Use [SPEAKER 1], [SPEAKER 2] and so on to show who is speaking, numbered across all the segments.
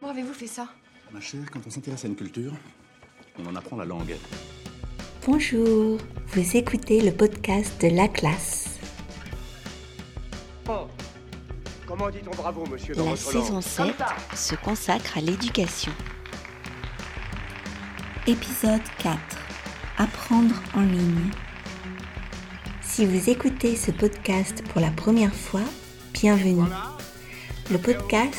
[SPEAKER 1] Comment avez-vous fait ça?
[SPEAKER 2] Ma chère, quand on s'intéresse à une culture, on en apprend la langue.
[SPEAKER 3] Bonjour, vous écoutez le podcast de La Classe.
[SPEAKER 4] Oh. Comment dit-on bravo, monsieur, dans
[SPEAKER 3] La saison
[SPEAKER 4] langue?
[SPEAKER 3] 7 se consacre à l'éducation. Épisode 4. Apprendre en ligne. Si vous écoutez ce podcast pour la première fois, bienvenue. Le podcast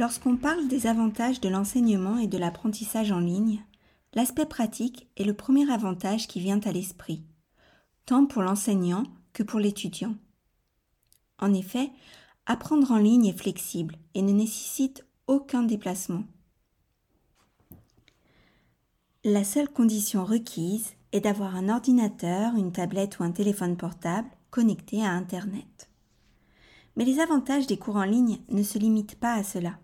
[SPEAKER 3] Lorsqu'on parle des avantages de l'enseignement et de l'apprentissage en ligne, l'aspect pratique est le premier avantage qui vient à l'esprit, tant pour l'enseignant que pour l'étudiant. En effet, apprendre en ligne est flexible et ne nécessite aucun déplacement. La seule condition requise est d'avoir un ordinateur, une tablette ou un téléphone portable connecté à Internet. Mais les avantages des cours en ligne ne se limitent pas à cela.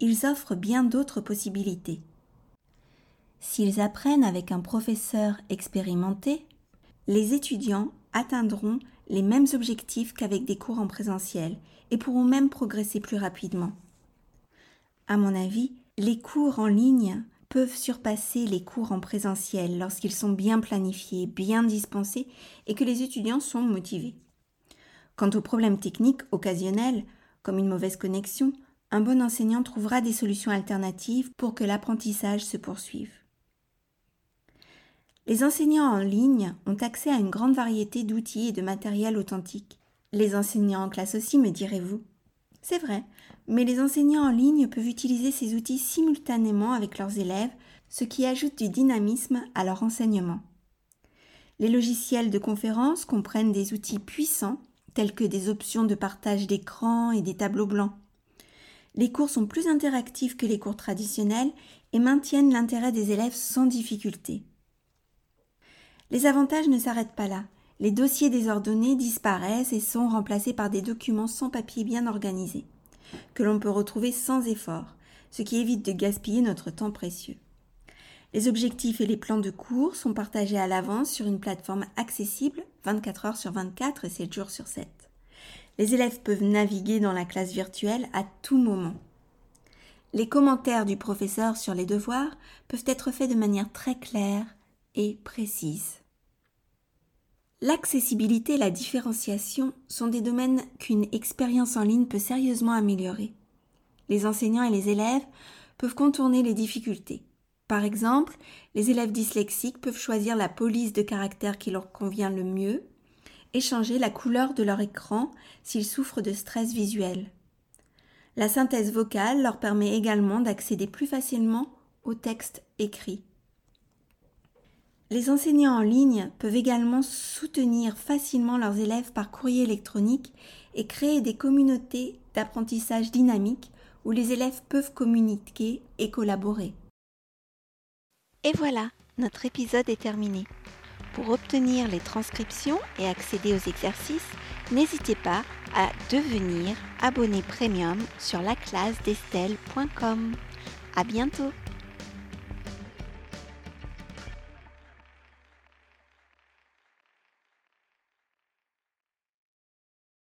[SPEAKER 3] Ils offrent bien d'autres possibilités. S'ils apprennent avec un professeur expérimenté, les étudiants atteindront les mêmes objectifs qu'avec des cours en présentiel et pourront même progresser plus rapidement. À mon avis, les cours en ligne peuvent surpasser les cours en présentiel lorsqu'ils sont bien planifiés, bien dispensés et que les étudiants sont motivés. Quant aux problèmes techniques occasionnels, comme une mauvaise connexion, un bon enseignant trouvera des solutions alternatives pour que l'apprentissage se poursuive. Les enseignants en ligne ont accès à une grande variété d'outils et de matériel authentique. Les enseignants en classe aussi, me direz-vous. C'est vrai, mais les enseignants en ligne peuvent utiliser ces outils simultanément avec leurs élèves, ce qui ajoute du dynamisme à leur enseignement. Les logiciels de conférence comprennent des outils puissants tels que des options de partage d'écran et des tableaux blancs. Les cours sont plus interactifs que les cours traditionnels et maintiennent l'intérêt des élèves sans difficulté. Les avantages ne s'arrêtent pas là. Les dossiers désordonnés disparaissent et sont remplacés par des documents sans papier bien organisés, que l'on peut retrouver sans effort, ce qui évite de gaspiller notre temps précieux. Les objectifs et les plans de cours sont partagés à l'avance sur une plateforme accessible 24 heures sur 24 et 7 jours sur 7. Les élèves peuvent naviguer dans la classe virtuelle à tout moment. Les commentaires du professeur sur les devoirs peuvent être faits de manière très claire et précise. L'accessibilité et la différenciation sont des domaines qu'une expérience en ligne peut sérieusement améliorer. Les enseignants et les élèves peuvent contourner les difficultés. Par exemple, les élèves dyslexiques peuvent choisir la police de caractère qui leur convient le mieux et changer la couleur de leur écran s'ils souffrent de stress visuel. La synthèse vocale leur permet également d'accéder plus facilement au texte écrit. Les enseignants en ligne peuvent également soutenir facilement leurs élèves par courrier électronique et créer des communautés d'apprentissage dynamiques où les élèves peuvent communiquer et collaborer. Et voilà, notre épisode est terminé. Pour obtenir les transcriptions et accéder aux exercices, n'hésitez pas à devenir abonné premium sur laclasdestelle.com. À bientôt!